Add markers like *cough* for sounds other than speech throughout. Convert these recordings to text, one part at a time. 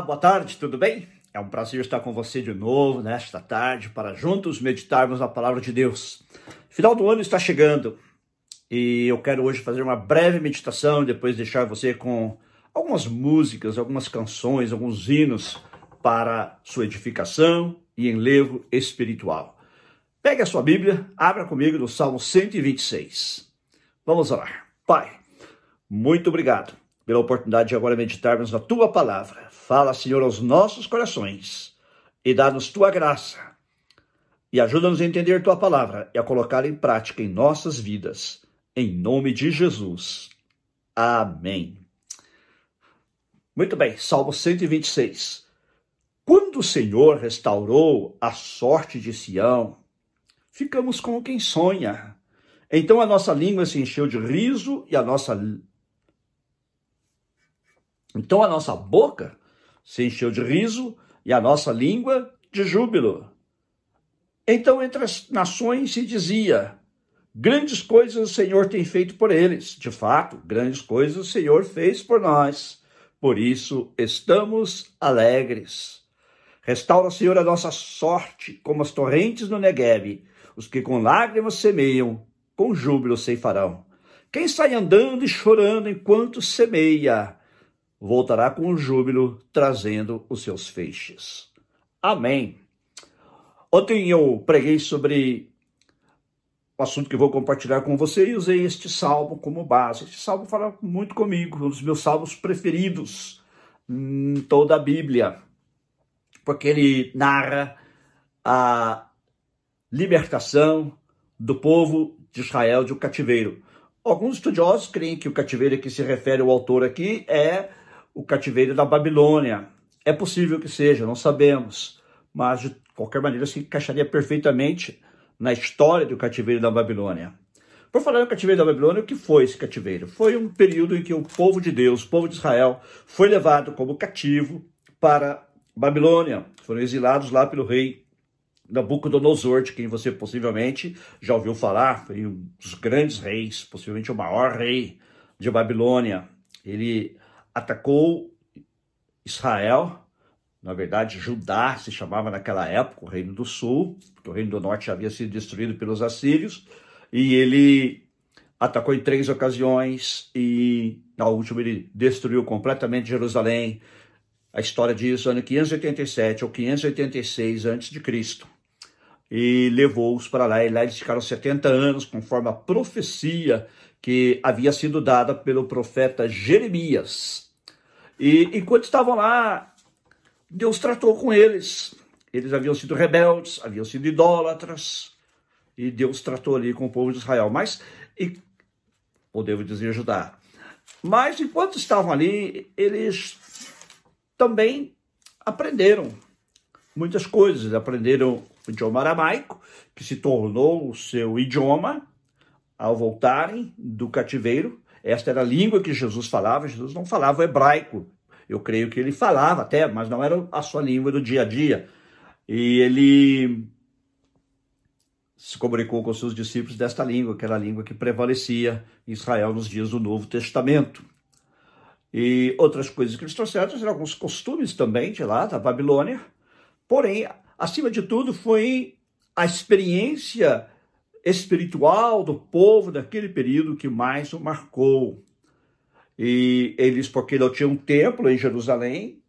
Boa tarde, tudo bem? É um prazer estar com você de novo nesta tarde para juntos meditarmos na palavra de Deus. Final do ano está chegando e eu quero hoje fazer uma breve meditação depois deixar você com algumas músicas, algumas canções, alguns hinos para sua edificação e enlevo espiritual. Pegue a sua Bíblia, abra comigo no Salmo 126. Vamos orar. Pai, muito obrigado pela oportunidade de agora meditarmos na tua palavra. Fala, Senhor, aos nossos corações e dá-nos tua graça. E ajuda-nos a entender tua palavra e a colocar em prática em nossas vidas. Em nome de Jesus. Amém. Muito bem, Salmo 126. Quando o Senhor restaurou a sorte de Sião, ficamos como quem sonha. Então a nossa língua se encheu de riso e a nossa então a nossa boca se encheu de riso e a nossa língua de júbilo. Então entre as nações se dizia: Grandes coisas o Senhor tem feito por eles. De fato, grandes coisas o Senhor fez por nós. Por isso estamos alegres. Restaura, Senhor, a nossa sorte, como as torrentes no Negueb. Os que com lágrimas semeiam, com júbilo ceifarão. Quem sai andando e chorando enquanto semeia, voltará com júbilo, trazendo os seus feixes. Amém. Ontem eu preguei sobre o assunto que vou compartilhar com você e usei este salmo como base. Este salmo fala muito comigo, um dos meus salmos preferidos em toda a Bíblia, porque ele narra a libertação do povo de Israel de um cativeiro. Alguns estudiosos creem que o cativeiro a que se refere o autor aqui é o cativeiro da Babilônia. É possível que seja, não sabemos, mas de qualquer maneira se encaixaria perfeitamente na história do cativeiro da Babilônia. Por falar no cativeiro da Babilônia, o que foi esse cativeiro? Foi um período em que o povo de Deus, o povo de Israel, foi levado como cativo para Babilônia. Foram exilados lá pelo rei Nabucodonosor, de quem você possivelmente já ouviu falar, foi um dos grandes reis, possivelmente o maior rei de Babilônia. Ele atacou Israel, na verdade, Judá se chamava naquela época, o Reino do Sul, porque o Reino do Norte havia sido destruído pelos assírios, e ele atacou em três ocasiões, e na última ele destruiu completamente Jerusalém. A história diz ano 587 ou 586 a.C. E levou-os para lá, e lá eles ficaram 70 anos, conforme a profecia que havia sido dada pelo profeta Jeremias. E enquanto estavam lá, Deus tratou com eles. Eles haviam sido rebeldes, haviam sido idólatras, e Deus tratou ali com o povo de Israel. Mas, e, ou devo dizer Judá. Mas enquanto estavam ali, eles também aprenderam muitas coisas. Eles aprenderam o idioma aramaico, que se tornou o seu idioma ao voltarem do cativeiro. Esta era a língua que Jesus falava, Jesus não falava hebraico. Eu creio que ele falava até, mas não era a sua língua do dia a dia. E ele se comunicou com seus discípulos desta língua, que era a língua que prevalecia em Israel nos dias do Novo Testamento. E outras coisas que eles trouxeram, eram alguns costumes também de lá, da Babilônia. Porém, acima de tudo, foi a experiência espiritual do povo daquele período que mais o marcou. E eles, porque não tinham um templo em Jerusalém,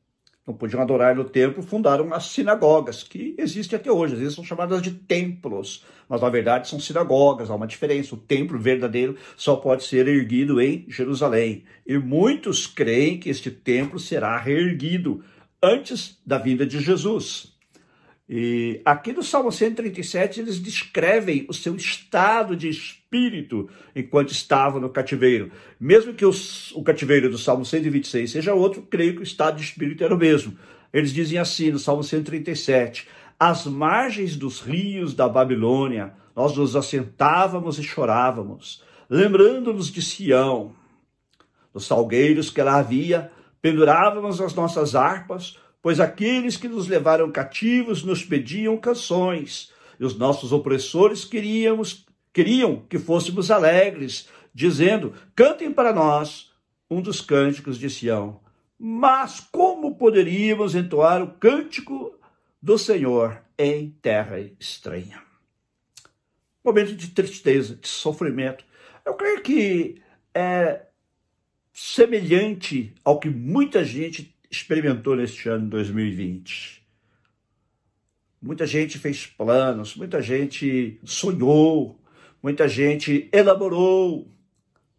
não podiam adorar no templo, fundaram as sinagogas, que existem até hoje. Às vezes são chamadas de templos, mas na verdade são sinagogas. Há uma diferença. O templo verdadeiro só pode ser erguido em Jerusalém. E muitos creem que este templo será reerguido antes da vinda de Jesus. E aqui no Salmo 137 eles descrevem o seu estado de espírito enquanto estavam no cativeiro. Mesmo que os, o cativeiro do Salmo 126 seja outro, creio que o estado de espírito era o mesmo. Eles dizem assim no Salmo 137: Às margens dos rios da Babilônia, nós nos assentávamos e chorávamos, lembrando-nos de Sião, dos salgueiros que lá havia, pendurávamos as nossas harpas pois aqueles que nos levaram cativos nos pediam canções, e os nossos opressores queríamos, queriam que fôssemos alegres, dizendo: Cantem para nós um dos cânticos de Sião. Mas como poderíamos entoar o cântico do Senhor em terra estranha? Momento de tristeza, de sofrimento. Eu creio que é semelhante ao que muita gente experimentou neste ano de 2020. Muita gente fez planos, muita gente sonhou, muita gente elaborou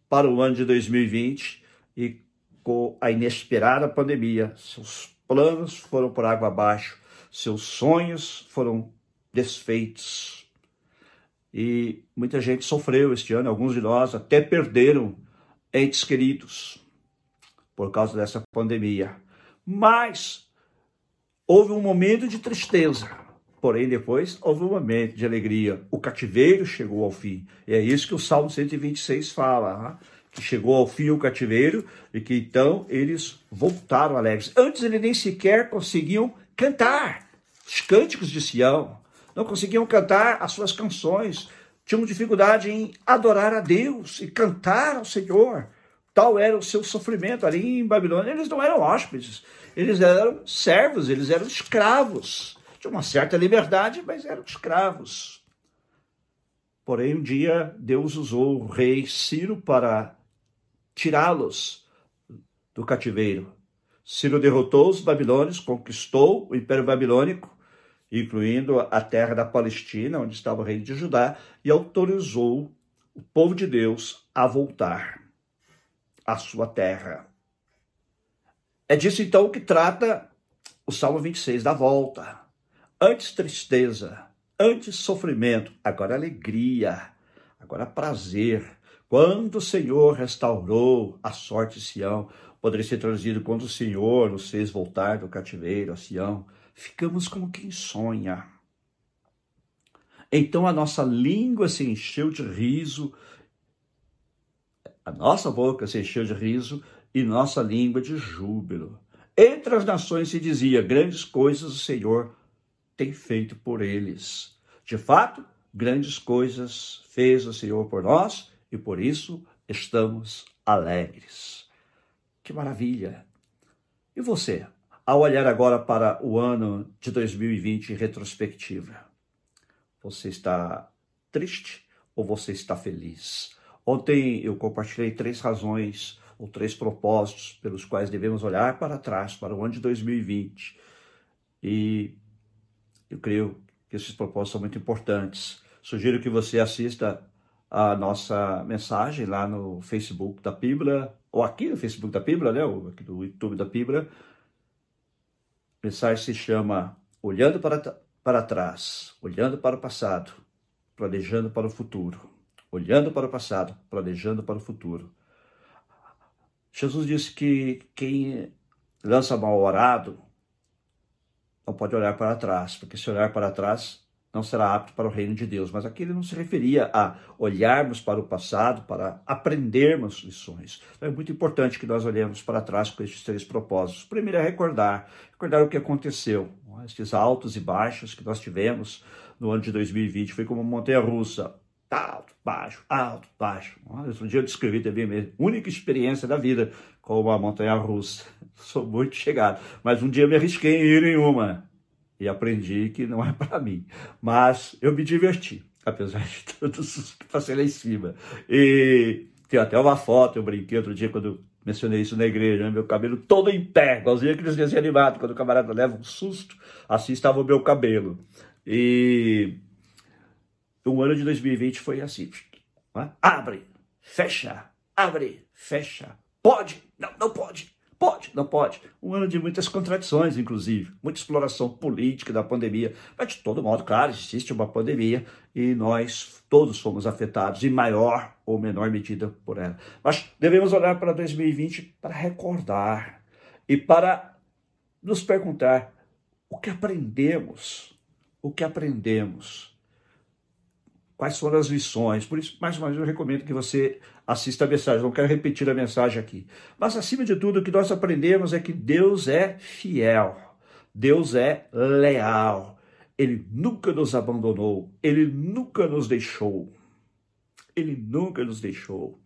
para o ano de 2020 e com a inesperada pandemia, seus planos foram por água abaixo, seus sonhos foram desfeitos. E muita gente sofreu este ano, alguns de nós até perderam entes queridos por causa dessa pandemia. Mas houve um momento de tristeza, porém depois houve um momento de alegria. O cativeiro chegou ao fim. E é isso que o Salmo 126 fala. Né? que chegou ao fim o cativeiro e que então eles voltaram alegres. Antes eles nem sequer conseguiam cantar os cânticos de Sião, não conseguiam cantar as suas canções, tinham dificuldade em adorar a Deus e cantar ao Senhor. Tal era o seu sofrimento ali em Babilônia. Eles não eram hóspedes, eles eram servos, eles eram escravos. Tinha uma certa liberdade, mas eram escravos. Porém, um dia Deus usou o rei Ciro para tirá-los do cativeiro. Ciro derrotou os babilônios, conquistou o Império Babilônico, incluindo a terra da Palestina, onde estava o reino de Judá, e autorizou o povo de Deus a voltar à sua terra. É disso então que trata o Salmo 26 da volta. Antes tristeza, antes sofrimento, agora alegria, agora prazer, quando o Senhor restaurou a sorte de Sião, poderia ser traduzido quando o Senhor nos fez voltar do cativeiro a Sião, ficamos como quem sonha. Então a nossa língua se encheu de riso, a nossa boca se encheu de riso e nossa língua de júbilo. Entre as nações se dizia: grandes coisas o Senhor tem feito por eles. De fato, grandes coisas fez o Senhor por nós e por isso estamos alegres. Que maravilha! E você, ao olhar agora para o ano de 2020 em retrospectiva, você está triste ou você está feliz? Ontem eu compartilhei três razões ou três propósitos pelos quais devemos olhar para trás, para o ano de 2020. E eu creio que esses propósitos são muito importantes. Sugiro que você assista a nossa mensagem lá no Facebook da Bíblia, ou aqui no Facebook da Bíblia, né, ou aqui no YouTube da Bíblia. A mensagem se chama Olhando para, para trás, olhando para o passado, planejando para o futuro. Olhando para o passado, planejando para o futuro. Jesus disse que quem lança mal orado não pode olhar para trás, porque se olhar para trás, não será apto para o reino de Deus. Mas aqui ele não se referia a olharmos para o passado, para aprendermos lições. Então é muito importante que nós olhemos para trás com estes três propósitos. Primeiro é recordar, recordar o que aconteceu, estes altos e baixos que nós tivemos no ano de 2020. Foi como uma alto, baixo, alto, baixo. Um dia eu descrevi também minha única experiência da vida com uma montanha-russa. *laughs* Sou muito chegado, mas um dia me arrisquei em ir em uma e aprendi que não é para mim. Mas eu me diverti, apesar de *laughs* tudo que passei lá em cima. E tem até uma foto, eu brinquei outro dia quando mencionei isso na igreja, né? meu cabelo todo em pé, igualzinho aqueles desenhos animados, quando o camarada leva um susto, assim estava o meu cabelo. E o ano de 2020 foi assim, né? abre, fecha, abre, fecha, pode, não, não pode, Pode, não pode. Um ano de muitas contradições, inclusive, muita exploração política da pandemia. Mas, de todo modo, claro, existe uma pandemia e nós todos fomos afetados, em maior ou menor medida, por ela. Mas devemos olhar para 2020 para recordar e para nos perguntar o que aprendemos, o que aprendemos quais foram as lições. Por isso, mais uma vez, eu recomendo que você assista a mensagem. Não quero repetir a mensagem aqui. Mas, acima de tudo, o que nós aprendemos é que Deus é fiel, Deus é leal. Ele nunca nos abandonou, ele nunca nos deixou. Ele nunca nos deixou.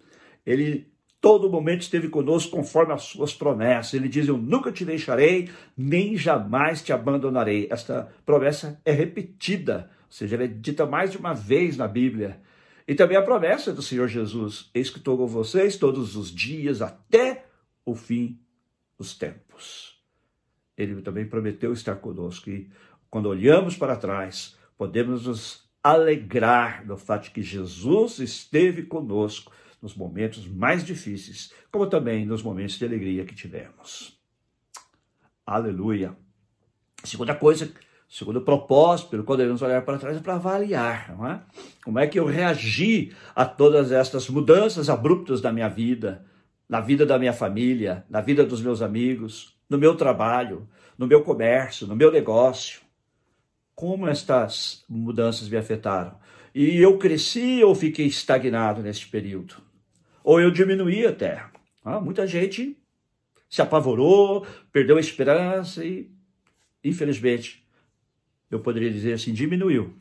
Ele todo momento esteve conosco conforme as suas promessas. Ele diz: Eu nunca te deixarei, nem jamais te abandonarei. Esta promessa é repetida, ou seja, ela é dita mais de uma vez na Bíblia. E também a promessa do Senhor Jesus: Eis que estou com vocês todos os dias até o fim dos tempos. Ele também prometeu estar conosco. E quando olhamos para trás, podemos nos alegrar no fato de que Jesus esteve conosco nos momentos mais difíceis, como também nos momentos de alegria que tivemos. Aleluia. Segunda coisa, segundo propósito pelo qual devemos olhar para trás é para avaliar, não é? Como é que eu reagi a todas estas mudanças abruptas da minha vida, na vida da minha família, na vida dos meus amigos, no meu trabalho, no meu comércio, no meu negócio. Como estas mudanças me afetaram? E eu cresci ou fiquei estagnado neste período? ou eu diminuí até. Ah, muita gente se apavorou, perdeu a esperança e, infelizmente, eu poderia dizer assim, diminuiu.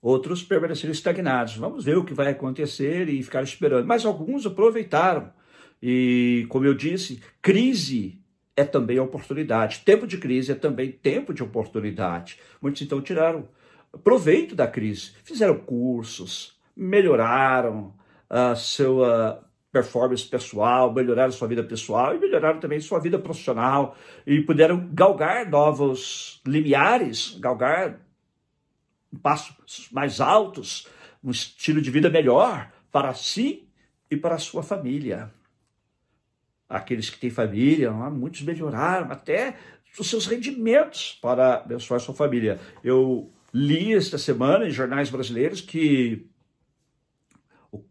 Outros permaneceram estagnados. Vamos ver o que vai acontecer e ficar esperando. Mas alguns aproveitaram. E, como eu disse, crise é também oportunidade. Tempo de crise é também tempo de oportunidade. Muitos então tiraram proveito da crise, fizeram cursos, melhoraram, a sua performance pessoal, melhoraram sua vida pessoal e melhoraram também sua vida profissional e puderam galgar novos limiares, galgar passos mais altos, um estilo de vida melhor para si e para a sua família. Aqueles que têm família, muitos melhoraram até os seus rendimentos para abençoar sua família. Eu li esta semana em jornais brasileiros que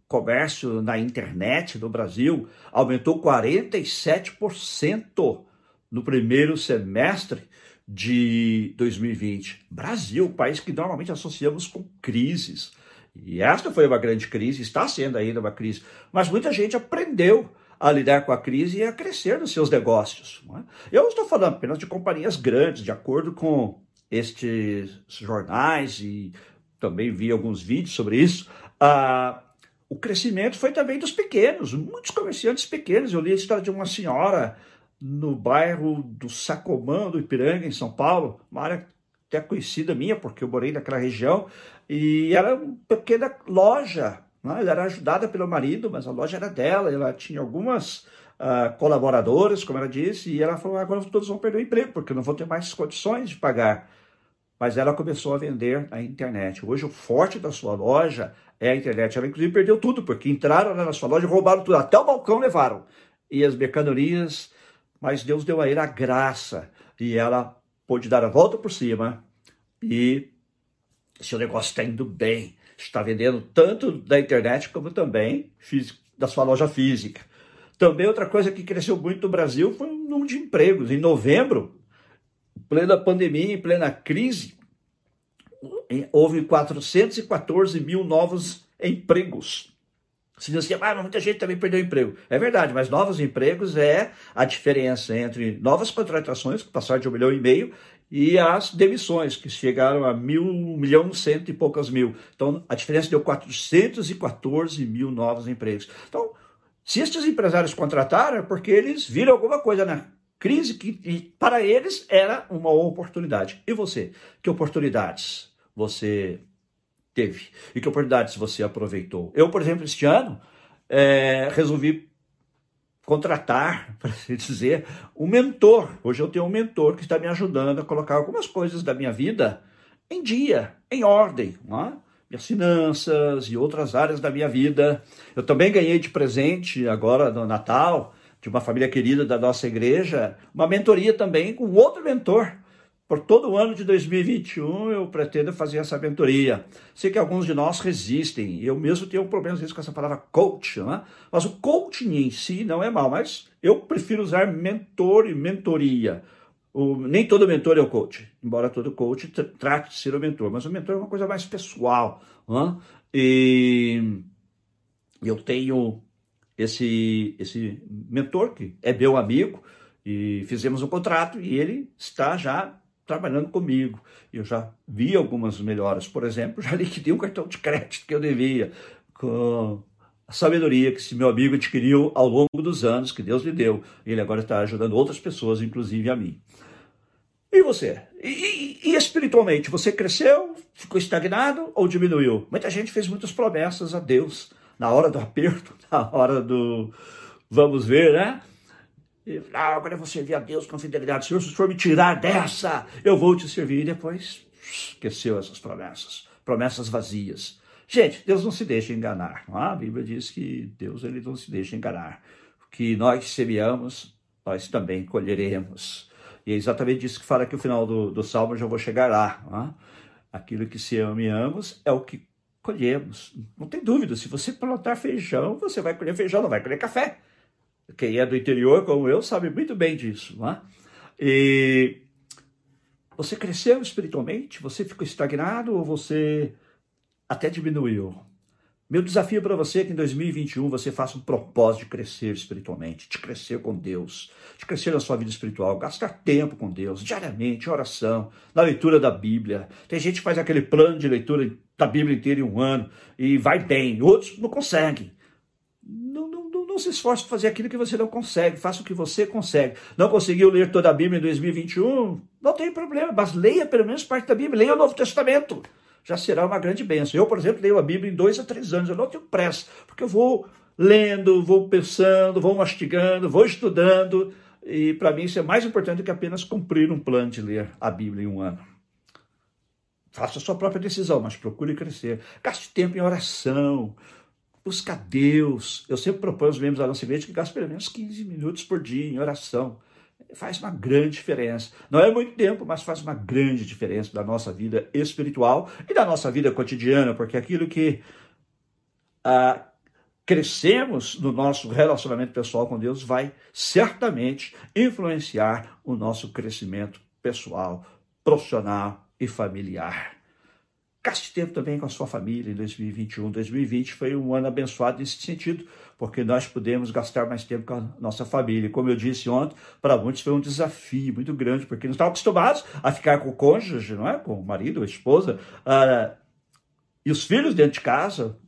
comércio na internet no Brasil aumentou 47% no primeiro semestre de 2020. Brasil, país que normalmente associamos com crises. E esta foi uma grande crise, está sendo ainda uma crise, mas muita gente aprendeu a lidar com a crise e a crescer nos seus negócios. É? Eu estou falando apenas de companhias grandes, de acordo com estes jornais e também vi alguns vídeos sobre isso. Ah, o crescimento foi também dos pequenos, muitos comerciantes pequenos. Eu li a história de uma senhora no bairro do Sacomã, do Ipiranga, em São Paulo, uma área até conhecida minha, porque eu morei naquela região, e era uma pequena loja. Né? Ela era ajudada pelo marido, mas a loja era dela, ela tinha algumas uh, colaboradoras, como ela disse, e ela falou: agora todos vão perder o emprego, porque não vão ter mais condições de pagar. Mas ela começou a vender na internet. Hoje, o forte da sua loja é a internet. Ela, inclusive, perdeu tudo, porque entraram na sua loja roubaram tudo. Até o balcão levaram. E as mercadorias, mas Deus deu a ela a graça. E ela pôde dar a volta por cima. E seu negócio está indo bem. Está vendendo tanto da internet como também da sua loja física. Também outra coisa que cresceu muito no Brasil foi o número de empregos. Em novembro, em plena pandemia, em plena crise, houve 414 mil novos empregos. Se diz assim, ah, muita gente também perdeu emprego. É verdade, mas novos empregos é a diferença entre novas contratações, que passaram de um milhão e meio, e as demissões, que chegaram a mil, um milhão cento e poucas mil. Então, a diferença deu 414 mil novos empregos. Então, se estes empresários contrataram, é porque eles viram alguma coisa na crise que para eles era uma oportunidade. E você? Que oportunidades você teve e que oportunidades você aproveitou. Eu, por exemplo, este ano é, resolvi contratar, *laughs* para dizer, um mentor. Hoje eu tenho um mentor que está me ajudando a colocar algumas coisas da minha vida em dia, em ordem, não é? minhas finanças e outras áreas da minha vida. Eu também ganhei de presente agora no Natal de uma família querida da nossa igreja, uma mentoria também com outro mentor por todo o ano de 2021 eu pretendo fazer essa mentoria. Sei que alguns de nós resistem, eu mesmo tenho problema às vezes com essa palavra coach, né? mas o coaching em si não é mal, mas eu prefiro usar mentor e mentoria. O, nem todo mentor é o coach, embora todo coach trate de ser o mentor, mas o mentor é uma coisa mais pessoal. Né? E eu tenho esse, esse mentor que é meu amigo, e fizemos um contrato e ele está já trabalhando comigo. Eu já vi algumas melhoras. Por exemplo, já liquidei um cartão de crédito que eu devia com a sabedoria que esse meu amigo adquiriu ao longo dos anos que Deus lhe deu. Ele agora está ajudando outras pessoas, inclusive a mim. E você? E, e, e, espiritualmente, você cresceu, ficou estagnado ou diminuiu? Muita gente fez muitas promessas a Deus na hora do aperto, *laughs* na hora do vamos ver, né? E, ah, agora eu vou servir a Deus com fidelidade. Senhor, se o Senhor me tirar dessa, eu vou te servir. E depois esqueceu essas promessas, promessas vazias. Gente, Deus não se deixa enganar. É? A Bíblia diz que Deus ele não se deixa enganar. Que nós semeamos, nós também colheremos. E é exatamente isso que fala aqui o final do, do Salmo, eu já vou chegar lá. É? Aquilo que semeamos é o que colhemos. Não tem dúvida, se você plantar feijão, você vai colher feijão, não vai colher café. Quem é do interior, como eu, sabe muito bem disso. Não é? E você cresceu espiritualmente? Você ficou estagnado ou você até diminuiu. Meu desafio para você é que em 2021 você faça um propósito de crescer espiritualmente, de crescer com Deus, de crescer na sua vida espiritual, gastar tempo com Deus, diariamente, em oração, na leitura da Bíblia. Tem gente que faz aquele plano de leitura da Bíblia inteira em um ano e vai bem, outros não conseguem. Não, não, se esforce para fazer aquilo que você não consegue, faça o que você consegue. Não conseguiu ler toda a Bíblia em 2021? Não tem problema, mas leia pelo menos parte da Bíblia, leia o Novo Testamento já será uma grande bênção. Eu, por exemplo, leio a Bíblia em dois a três anos, eu não tenho pressa, porque eu vou lendo, vou pensando, vou mastigando, vou estudando, e para mim isso é mais importante do que apenas cumprir um plano de ler a Bíblia em um ano. Faça a sua própria decisão, mas procure crescer. Gaste tempo em oração, busca Deus. Eu sempre proponho aos membros da nossa igreja que gaste pelo menos 15 minutos por dia em oração faz uma grande diferença. Não é muito tempo, mas faz uma grande diferença da nossa vida espiritual e da nossa vida cotidiana, porque aquilo que ah, crescemos no nosso relacionamento pessoal com Deus vai certamente influenciar o nosso crescimento pessoal, profissional e familiar. Gaste tempo também com a sua família em 2021. 2020 foi um ano abençoado nesse sentido, porque nós pudemos gastar mais tempo com a nossa família. Como eu disse ontem, para muitos foi um desafio muito grande, porque não estavam acostumados a ficar com o cônjuge, não é? com o marido, a esposa, uh, e os filhos dentro de casa,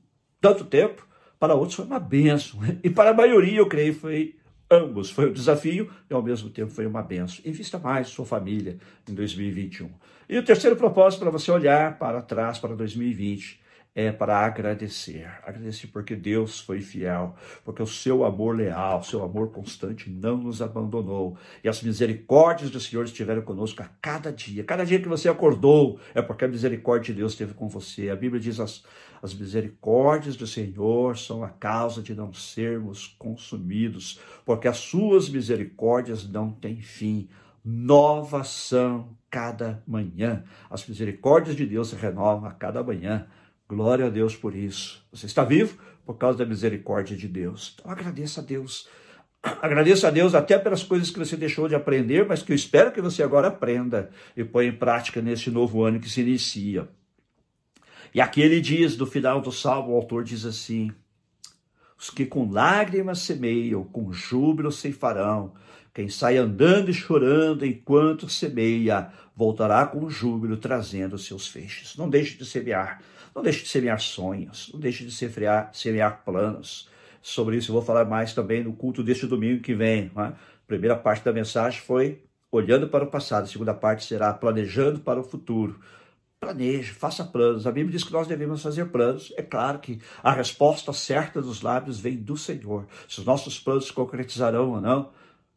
tanto tempo. Para outros foi uma benção. E para a maioria, eu creio, foi ambos. Foi um desafio e, ao mesmo tempo, foi uma benção. Invista mais sua família em 2021. E o terceiro propósito para você olhar para trás, para 2020, é para agradecer. Agradecer porque Deus foi fiel, porque o seu amor leal, seu amor constante não nos abandonou. E as misericórdias do Senhor estiveram conosco a cada dia. Cada dia que você acordou é porque a misericórdia de Deus esteve com você. A Bíblia diz as, as misericórdias do Senhor são a causa de não sermos consumidos, porque as suas misericórdias não têm fim. Novas são cada manhã. As misericórdias de Deus se renovam a cada manhã. Glória a Deus por isso. Você está vivo por causa da misericórdia de Deus. Então agradeça a Deus. *clears throat* Agradeça a Deus até pelas coisas que você deixou de aprender, mas que eu espero que você agora aprenda e ponha em prática nesse novo ano que se inicia. E aqui ele diz, do final do salmo, o autor diz assim: Os que com lágrimas semeiam, com júbilo ceifarão. Quem sai andando e chorando enquanto semeia, voltará com júbilo trazendo seus feixes. Não deixe de semear. Não deixe de semear sonhos, não deixe de semear, semear planos. Sobre isso eu vou falar mais também no culto deste domingo que vem. É? A primeira parte da mensagem foi olhando para o passado, a segunda parte será planejando para o futuro. Planeje, faça planos. A Bíblia diz que nós devemos fazer planos. É claro que a resposta certa dos lábios vem do Senhor. Se os nossos planos se concretizarão ou não,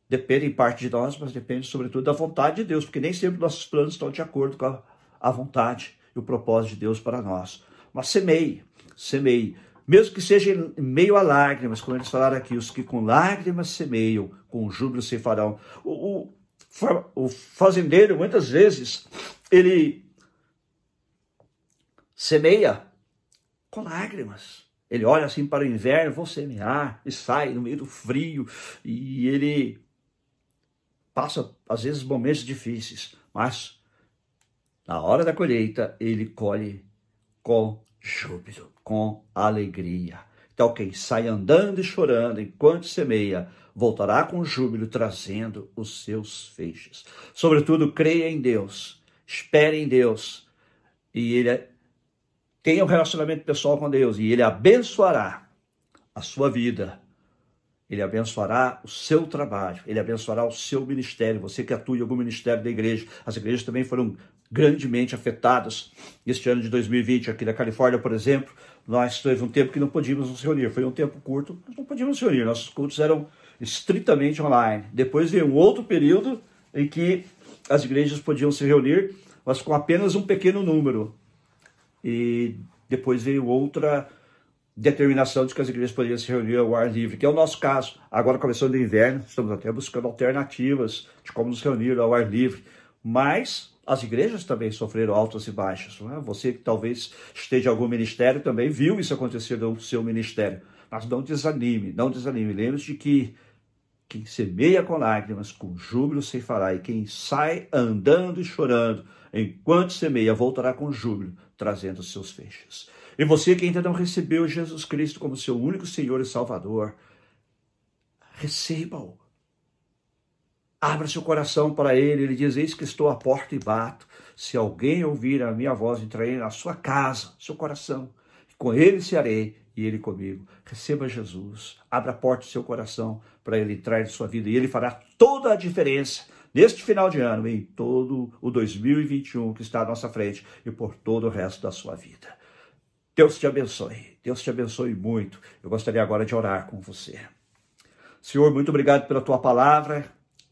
depende em parte de nós, mas depende sobretudo da vontade de Deus, porque nem sempre nossos planos estão de acordo com a, a vontade e o propósito de Deus para nós. Mas semeie, semeie. Mesmo que seja em meio a lágrimas, como eles falaram aqui, os que com lágrimas semeiam, com júbilo se farão. O, o, o fazendeiro, muitas vezes, ele semeia com lágrimas. Ele olha assim para o inverno, vou semear, e sai no meio do frio, e ele passa, às vezes, momentos difíceis, mas na hora da colheita, ele colhe com júbilo, com alegria. Então, quem sai andando e chorando enquanto semeia, voltará com júbilo, trazendo os seus feixes. Sobretudo, creia em Deus, espere em Deus, e Ele tenha um relacionamento pessoal com Deus, e Ele abençoará a sua vida, ele abençoará o seu trabalho, ele abençoará o seu ministério, você que atua em algum ministério da igreja. As igrejas também foram grandemente afetadas este ano de 2020. Aqui na Califórnia, por exemplo, nós teve um tempo que não podíamos nos reunir. Foi um tempo curto, mas não podíamos nos reunir. Nossos cultos eram estritamente online. Depois veio um outro período em que as igrejas podiam se reunir, mas com apenas um pequeno número. E depois veio outra determinação de que as igrejas poderiam se reunir ao ar livre, que é o nosso caso. Agora, começando o inverno, estamos até buscando alternativas de como nos reunir ao ar livre. Mas as igrejas também sofreram altos e baixos. É? Você que talvez esteja em algum ministério também viu isso acontecer no seu ministério. Mas não desanime, não desanime. Lembre-se de que quem semeia com lágrimas, com júbilo se fará, e quem sai andando e chorando, enquanto semeia, voltará com júbilo, trazendo seus feixes. E você que ainda não recebeu Jesus Cristo como seu único Senhor e Salvador, receba-o. Abra seu coração para Ele. Ele diz: Eis que estou à porta e bato. Se alguém ouvir a minha voz, entrarei na sua casa, seu coração. Com Ele se arei e Ele comigo. Receba Jesus. Abra a porta do seu coração para Ele entrar em sua vida e Ele fará toda a diferença neste final de ano, em todo o 2021 que está à nossa frente e por todo o resto da sua vida. Deus te abençoe. Deus te abençoe muito. Eu gostaria agora de orar com você. Senhor, muito obrigado pela tua palavra,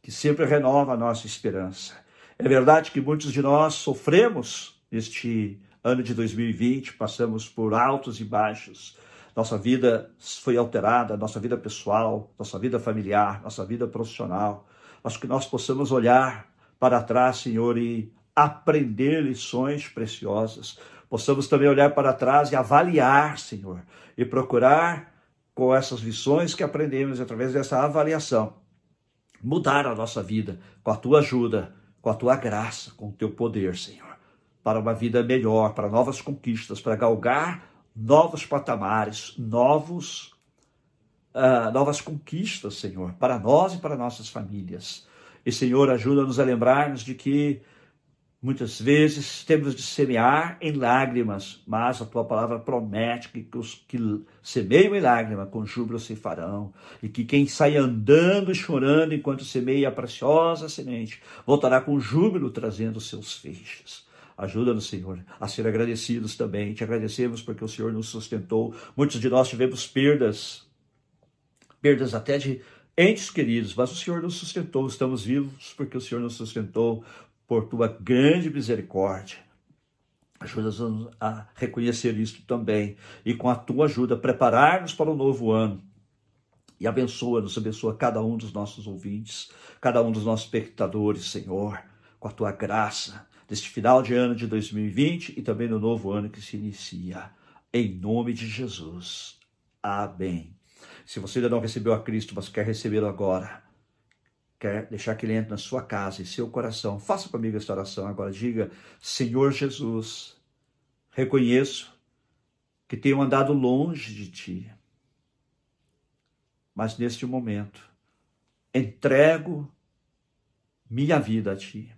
que sempre renova a nossa esperança. É verdade que muitos de nós sofremos neste ano de 2020, passamos por altos e baixos. Nossa vida foi alterada, nossa vida pessoal, nossa vida familiar, nossa vida profissional. Mas que nós possamos olhar para trás, Senhor, e aprender lições preciosas. Possamos também olhar para trás e avaliar, Senhor, e procurar com essas lições que aprendemos através dessa avaliação, mudar a nossa vida com a tua ajuda, com a tua graça, com o teu poder, Senhor para uma vida melhor, para novas conquistas, para galgar novos patamares, novos, uh, novas conquistas, Senhor, para nós e para nossas famílias. E, Senhor, ajuda-nos a lembrarmos de que muitas vezes temos de semear em lágrimas, mas a tua palavra promete que os que semeiam em lágrimas, com júbilo se farão, e que quem sai andando e chorando enquanto semeia a preciosa semente, voltará com júbilo trazendo seus feixes. Ajuda-nos, Senhor, a ser agradecidos também. Te agradecemos porque o Senhor nos sustentou. Muitos de nós tivemos perdas, perdas até de entes queridos, mas o Senhor nos sustentou. Estamos vivos porque o Senhor nos sustentou por tua grande misericórdia. Ajuda-nos a reconhecer isso também e com a tua ajuda preparar-nos para o novo ano. E abençoa-nos, abençoa cada um dos nossos ouvintes, cada um dos nossos espectadores, Senhor, com a tua graça deste final de ano de 2020 e também no novo ano que se inicia. Em nome de Jesus. Amém. Se você ainda não recebeu a Cristo, mas quer recebê-lo agora, quer deixar que ele entre na sua casa e seu coração, faça comigo esta oração agora. Diga: Senhor Jesus, reconheço que tenho andado longe de ti, mas neste momento entrego minha vida a ti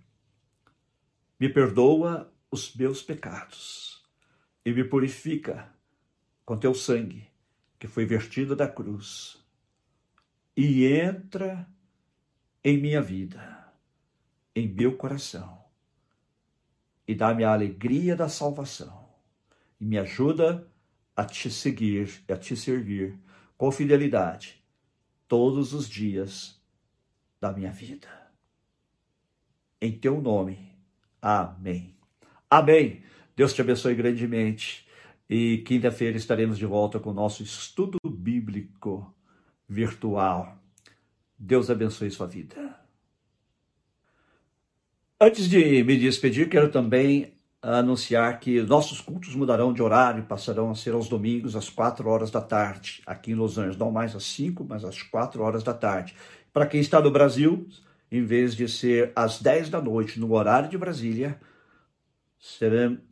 me perdoa os meus pecados e me purifica com teu sangue que foi vertido da cruz e entra em minha vida, em meu coração e dá-me a alegria da salvação e me ajuda a te seguir e a te servir com fidelidade todos os dias da minha vida. Em teu nome Amém. Amém. Deus te abençoe grandemente. E quinta-feira estaremos de volta com o nosso estudo bíblico virtual. Deus abençoe sua vida. Antes de me despedir, quero também anunciar que nossos cultos mudarão de horário, passarão a ser aos domingos às quatro horas da tarde, aqui em Los Angeles, não mais às cinco, mas às quatro horas da tarde. Para quem está no Brasil, em vez de ser às 10 da noite no horário de Brasília,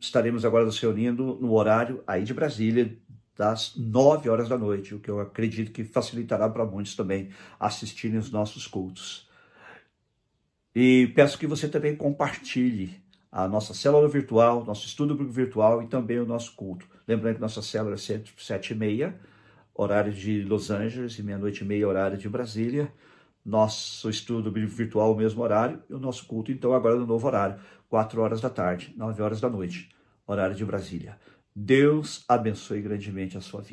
estaremos agora nos reunindo no horário aí de Brasília, das 9 horas da noite, o que eu acredito que facilitará para muitos também assistirem os nossos cultos. E peço que você também compartilhe a nossa célula virtual, nosso estudo virtual e também o nosso culto. Lembrando que nossa célula é 7 e meia, horário de Los Angeles, e meia-noite e meia, horário de Brasília. Nosso estudo virtual, mesmo horário, e o nosso culto, então, agora no novo horário, 4 horas da tarde, 9 horas da noite, horário de Brasília. Deus abençoe grandemente a sua vida.